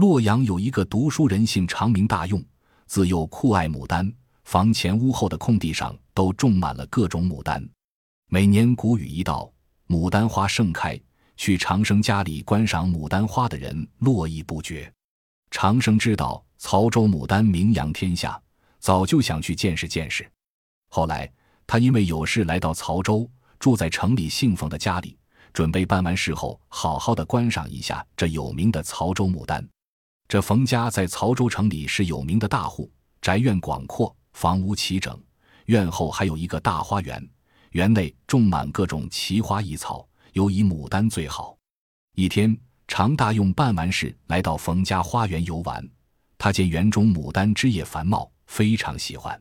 洛阳有一个读书人，姓长，名大用，自幼酷爱牡丹，房前屋后的空地上都种满了各种牡丹。每年谷雨一到，牡丹花盛开，去长生家里观赏牡丹花的人络绎不绝。长生知道曹州牡丹名扬天下，早就想去见识见识。后来他因为有事来到曹州，住在城里姓冯的家里，准备办完事后好好的观赏一下这有名的曹州牡丹。这冯家在曹州城里是有名的大户，宅院广阔，房屋齐整，院后还有一个大花园，园内种满各种奇花异草，尤以牡丹最好。一天。常大用办完事，来到冯家花园游玩。他见园中牡丹枝叶繁茂，非常喜欢。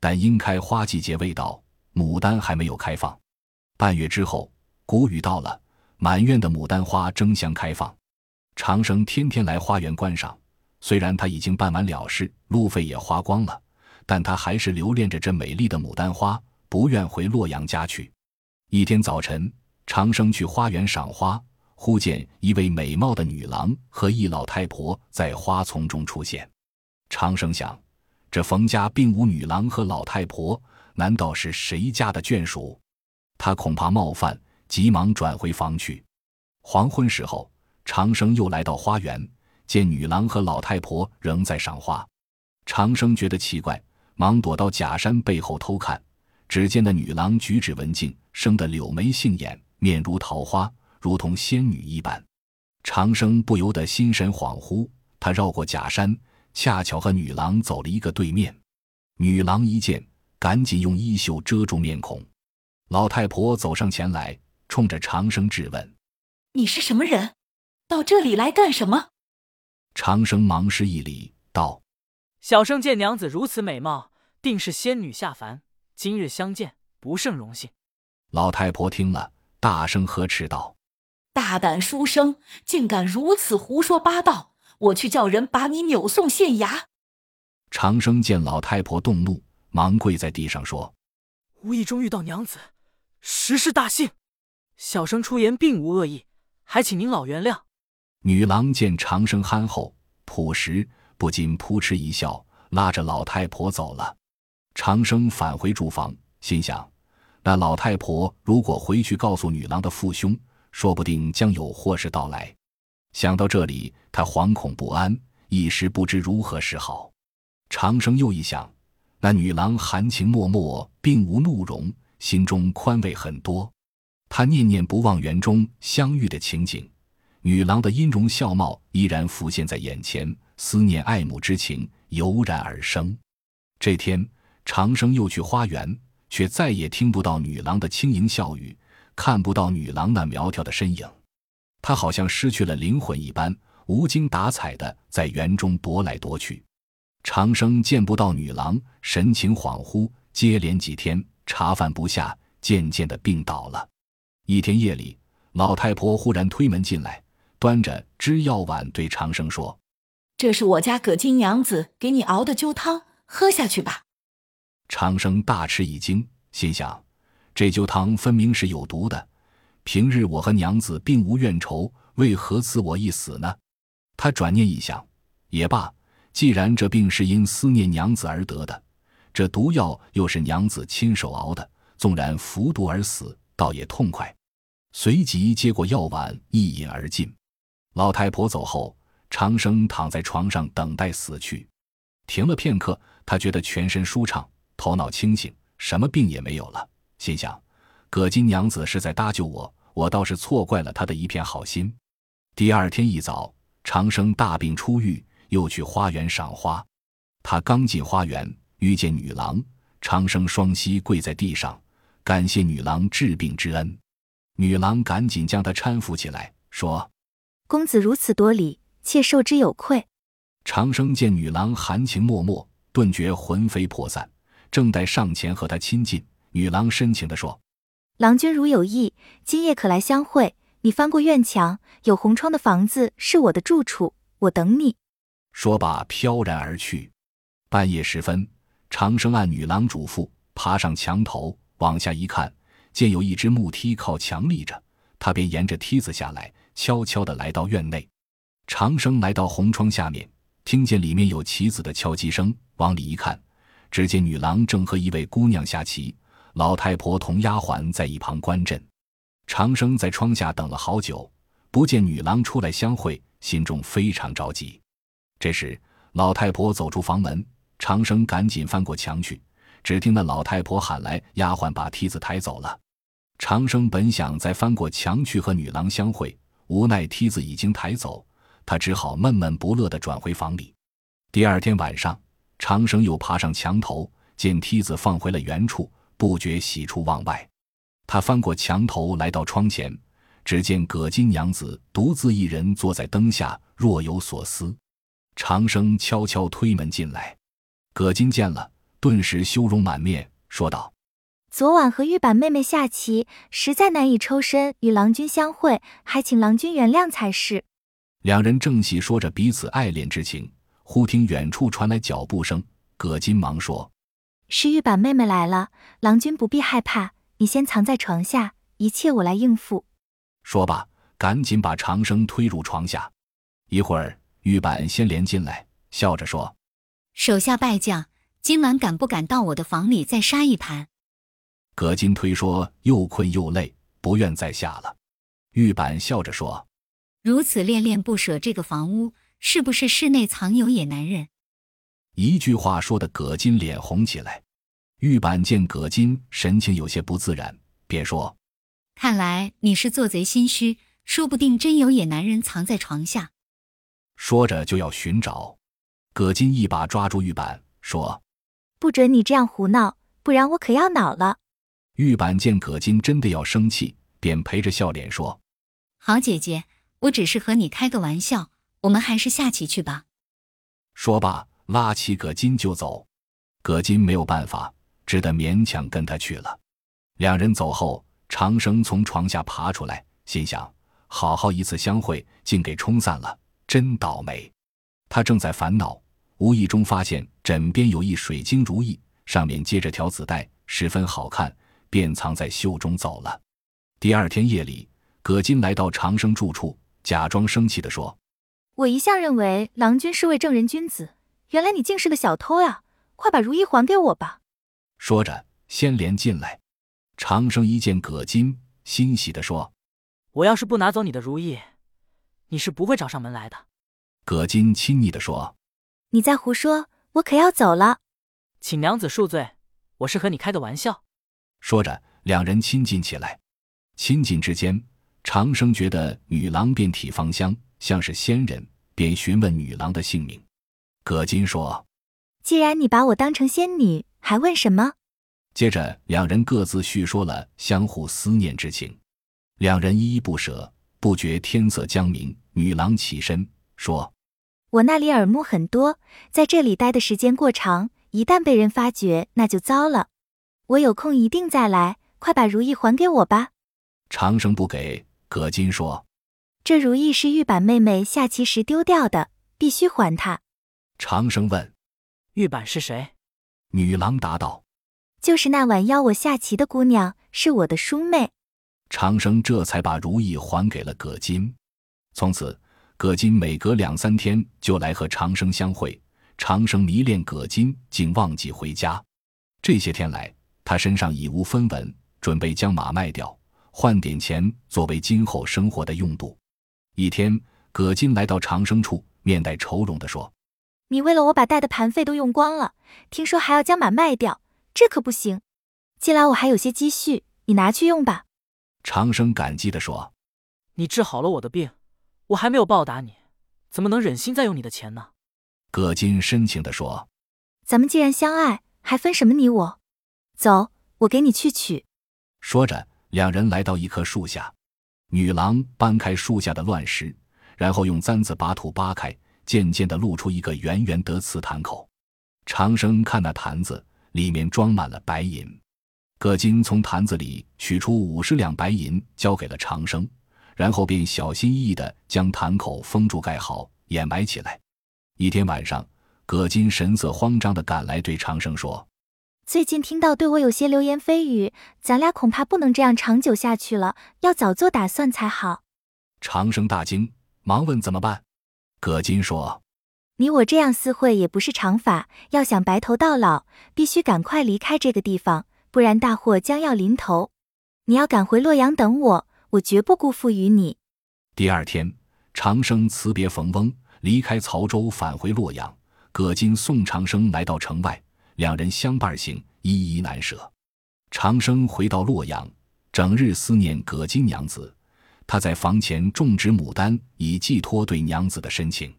但因开花季节未到，牡丹还没有开放。半月之后，谷雨到了，满院的牡丹花争相开放。长生天天来花园观赏，虽然他已经办完了事，路费也花光了，但他还是留恋着这美丽的牡丹花，不愿回洛阳家去。一天早晨，长生去花园赏花。忽见一位美貌的女郎和一老太婆在花丛中出现，长生想，这冯家并无女郎和老太婆，难道是谁家的眷属？他恐怕冒犯，急忙转回房去。黄昏时候，长生又来到花园，见女郎和老太婆仍在赏花。长生觉得奇怪，忙躲到假山背后偷看，只见那女郎举止文静，生得柳眉杏眼，面如桃花。如同仙女一般，长生不由得心神恍惚。他绕过假山，恰巧和女郎走了一个对面。女郎一见，赶紧用衣袖遮住面孔。老太婆走上前来，冲着长生质问：“你是什么人？到这里来干什么？”长生忙施一礼，道：“小生见娘子如此美貌，定是仙女下凡。今日相见，不胜荣幸。”老太婆听了，大声呵斥道。大胆书生，竟敢如此胡说八道！我去叫人把你扭送县衙。长生见老太婆动怒，忙跪在地上说：“无意中遇到娘子，实是大幸。小生出言并无恶意，还请您老原谅。”女郎见长生憨厚朴实，不禁扑哧一笑，拉着老太婆走了。长生返回住房，心想：那老太婆如果回去告诉女郎的父兄，说不定将有祸事到来。想到这里，他惶恐不安，一时不知如何是好。长生又一想，那女郎含情脉脉，并无怒容，心中宽慰很多。他念念不忘园中相遇的情景，女郎的音容笑貌依然浮现在眼前，思念爱慕之情油然而生。这天，长生又去花园，却再也听不到女郎的轻盈笑语。看不到女郎那苗条的身影，他好像失去了灵魂一般，无精打采的在园中踱来踱去。长生见不到女郎，神情恍惚，接连几天茶饭不下，渐渐的病倒了。一天夜里，老太婆忽然推门进来，端着支药碗对长生说：“这是我家葛金娘子给你熬的灸汤，喝下去吧。”长生大吃一惊，心想。这灸汤分明是有毒的，平日我和娘子并无怨仇，为何赐我一死呢？他转念一想，也罢，既然这病是因思念娘子而得的，这毒药又是娘子亲手熬的，纵然服毒而死，倒也痛快。随即接过药碗，一饮而尽。老太婆走后，长生躺在床上等待死去。停了片刻，他觉得全身舒畅，头脑清醒，什么病也没有了。心想，葛金娘子是在搭救我，我倒是错怪了她的一片好心。第二天一早，长生大病初愈，又去花园赏花。他刚进花园，遇见女郎，长生双膝跪在地上，感谢女郎治病之恩。女郎赶紧将他搀扶起来，说：“公子如此多礼，妾受之有愧。”长生见女郎含情脉脉，顿觉魂飞魄散，正待上前和她亲近。女郎深情地说：“郎君如有意，今夜可来相会。你翻过院墙，有红窗的房子是我的住处，我等你。”说罢，飘然而去。半夜时分，长生按女郎嘱咐，爬上墙头，往下一看，见有一只木梯靠墙立着，他便沿着梯子下来，悄悄地来到院内。长生来到红窗下面，听见里面有棋子的敲击声，往里一看，只见女郎正和一位姑娘下棋，老太婆同丫鬟在一旁观阵。长生在窗下等了好久，不见女郎出来相会，心中非常着急。这时，老太婆走出房门，长生赶紧翻过墙去，只听那老太婆喊来：“丫鬟把梯子抬走了。”长生本想再翻过墙去和女郎相会，无奈梯子已经抬走，他只好闷闷不乐地转回房里。第二天晚上，长生又爬上墙头，见梯子放回了原处，不觉喜出望外。他翻过墙头，来到窗前，只见葛金娘子独自一人坐在灯下，若有所思。长生悄悄推门进来，葛金见了，顿时羞容满面，说道。昨晚和玉板妹妹下棋，实在难以抽身与郎君相会，还请郎君原谅才是。两人正细说着彼此爱恋之情，忽听远处传来脚步声。葛金忙说：“是玉板妹妹来了，郎君不必害怕，你先藏在床下，一切我来应付。”说罢，赶紧把长生推入床下。一会儿，玉板先连进来，笑着说：“手下败将，今晚敢不敢到我的房里再杀一盘？”葛金推说又困又累，不愿再下了。玉板笑着说：“如此恋恋不舍这个房屋，是不是室内藏有野男人？”一句话说的葛金脸红起来。玉板见葛金神情有些不自然，便说：“看来你是做贼心虚，说不定真有野男人藏在床下。”说着就要寻找。葛金一把抓住玉板，说：“不准你这样胡闹，不然我可要恼了。”玉板见葛金真的要生气，便陪着笑脸说：“好姐姐，我只是和你开个玩笑，我们还是下棋去吧。”说罢，拉起葛金就走。葛金没有办法，只得勉强跟他去了。两人走后，长生从床下爬出来，心想：好好一次相会，竟给冲散了，真倒霉。他正在烦恼，无意中发现枕边有一水晶如意，上面接着条紫带，十分好看。便藏在袖中走了。第二天夜里，葛金来到长生住处，假装生气地说：“我一向认为郎君是位正人君子，原来你竟是个小偷呀！快把如意还给我吧。”说着，先连进来。长生一见葛金，欣喜地说：“我要是不拿走你的如意，你是不会找上门来的。”葛金亲昵地说：“你在胡说，我可要走了。”请娘子恕罪，我是和你开个玩笑。说着，两人亲近起来。亲近之间，长生觉得女郎遍体芳香，像是仙人，便询问女郎的姓名。葛金说：“既然你把我当成仙女，还问什么？”接着，两人各自叙说了相互思念之情。两人依依不舍，不觉天色将明。女郎起身说：“我那里耳目很多，在这里待的时间过长，一旦被人发觉，那就糟了。”我有空一定再来，快把如意还给我吧。长生不给，葛金说：“这如意是玉板妹妹下棋时丢掉的，必须还她。”长生问：“玉板是谁？”女郎答道：“就是那晚邀我下棋的姑娘，是我的叔妹。”长生这才把如意还给了葛金。从此，葛金每隔两三天就来和长生相会。长生迷恋葛金，竟忘记回家。这些天来。他身上已无分文，准备将马卖掉，换点钱作为今后生活的用度。一天，葛金来到长生处，面带愁容地说：“你为了我把带的盘费都用光了，听说还要将马卖掉，这可不行。近来我还有些积蓄，你拿去用吧。”长生感激地说：“你治好了我的病，我还没有报答你，怎么能忍心再用你的钱呢？”葛金深情地说：“咱们既然相爱，还分什么你我？”走，我给你去取。说着，两人来到一棵树下，女郎搬开树下的乱石，然后用簪子把土扒开，渐渐的露出一个圆圆的瓷坛口。长生看那坛子，里面装满了白银。葛金从坛子里取出五十两白银，交给了长生，然后便小心翼翼的将坛口封住盖好，掩埋起来。一天晚上，葛金神色慌张的赶来，对长生说。最近听到对我有些流言蜚语，咱俩恐怕不能这样长久下去了，要早做打算才好。长生大惊，忙问怎么办。葛金说：“你我这样私会也不是常法，要想白头到老，必须赶快离开这个地方，不然大祸将要临头。你要赶回洛阳等我，我绝不辜负于你。”第二天，长生辞别冯翁，离开曹州，返回洛阳。葛金送长生来到城外，两人相伴行，依依难舍。长生回到洛阳，整日思念葛金娘子。他在房前种植牡丹，以寄托对娘子的深情。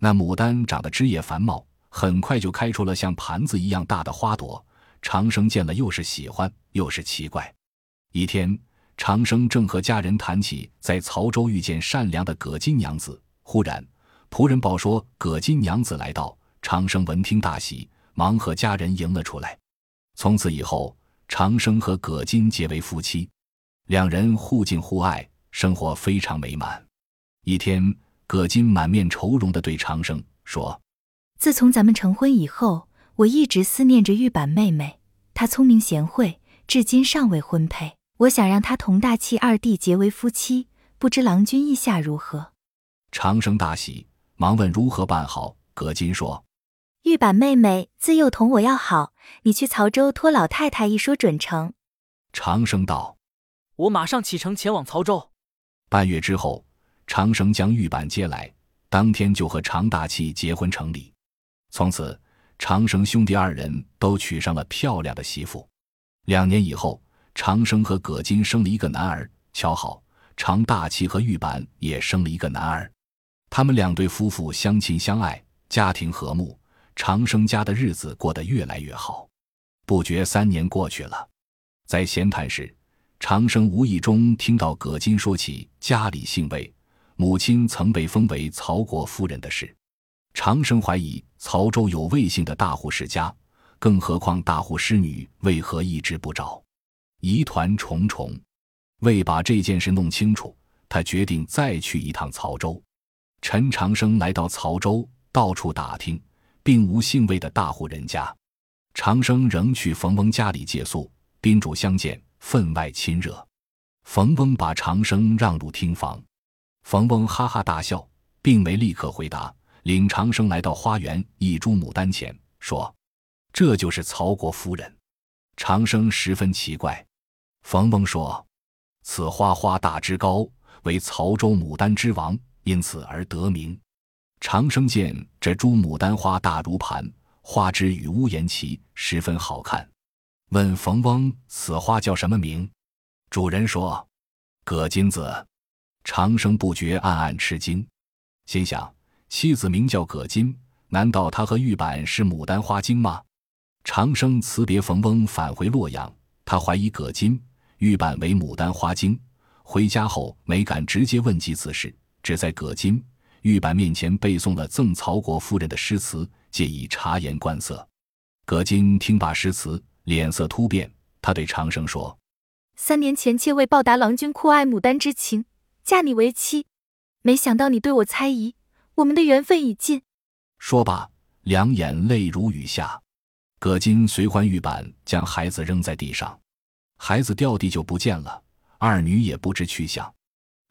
那牡丹长得枝叶繁茂，很快就开出了像盘子一样大的花朵。长生见了，又是喜欢，又是奇怪。一天，长生正和家人谈起在曹州遇见善良的葛金娘子，忽然仆人报说葛金娘子来到。长生闻听大喜，忙和家人迎了出来。从此以后，长生和葛金结为夫妻，两人互敬互爱。生活非常美满。一天，葛金满面愁容地对长生说：“自从咱们成婚以后，我一直思念着玉板妹妹。她聪明贤惠，至今尚未婚配。我想让她同大器二弟结为夫妻，不知郎君意下如何？”长生大喜，忙问如何办好。葛金说：“玉板妹妹自幼同我要好，你去曹州托老太太一说准成。”长生道：“我马上启程前往曹州。”半月之后，长生将玉板接来，当天就和常大器结婚成礼。从此，长生兄弟二人都娶上了漂亮的媳妇。两年以后，长生和葛金生了一个男儿。巧好，常大器和玉板也生了一个男儿。他们两对夫妇相亲相爱，家庭和睦，长生家的日子过得越来越好。不觉三年过去了，在闲谈时。长生无意中听到葛金说起家里姓魏，母亲曾被封为曹国夫人的事。长生怀疑曹州有魏姓的大户世家，更何况大户师女为何一直不找？疑团重重。为把这件事弄清楚，他决定再去一趟曹州。陈长生来到曹州，到处打听，并无姓魏的大户人家。长生仍去冯翁家里借宿，宾主相见。分外亲热，冯翁把长生让入厅房，冯翁哈哈大笑，并没立刻回答，领长生来到花园一株牡丹前，说：“这就是曹国夫人。”长生十分奇怪。冯翁说：“此花花大枝高，为曹州牡丹之王，因此而得名。”长生见这株牡丹花大如盘，花枝与屋檐齐，十分好看。问冯翁：“此花叫什么名？”主人说：“葛金子。”长生不觉暗暗吃惊，心想：妻子名叫葛金，难道她和玉板是牡丹花精吗？长生辞别冯翁，返回洛阳。他怀疑葛金、玉板为牡丹花精，回家后没敢直接问及此事，只在葛金、玉板面前背诵了赠曹国夫人的诗词，借以察言观色。葛金听罢诗词。脸色突变，他对长生说：“三年前，妾为报答郎君酷爱牡丹之情，嫁你为妻，没想到你对我猜疑，我们的缘分已尽。”说罢，两眼泪如雨下。葛金随还玉板，将孩子扔在地上，孩子掉地就不见了，二女也不知去向。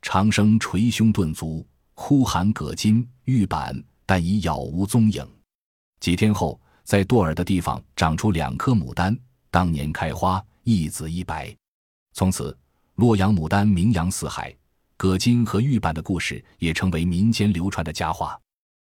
长生捶胸顿足，哭喊葛巾、玉板，但已杳无踪影。几天后。在堕耳的地方长出两颗牡丹，当年开花，一紫一白。从此，洛阳牡丹名扬四海，葛巾和玉板的故事也成为民间流传的佳话。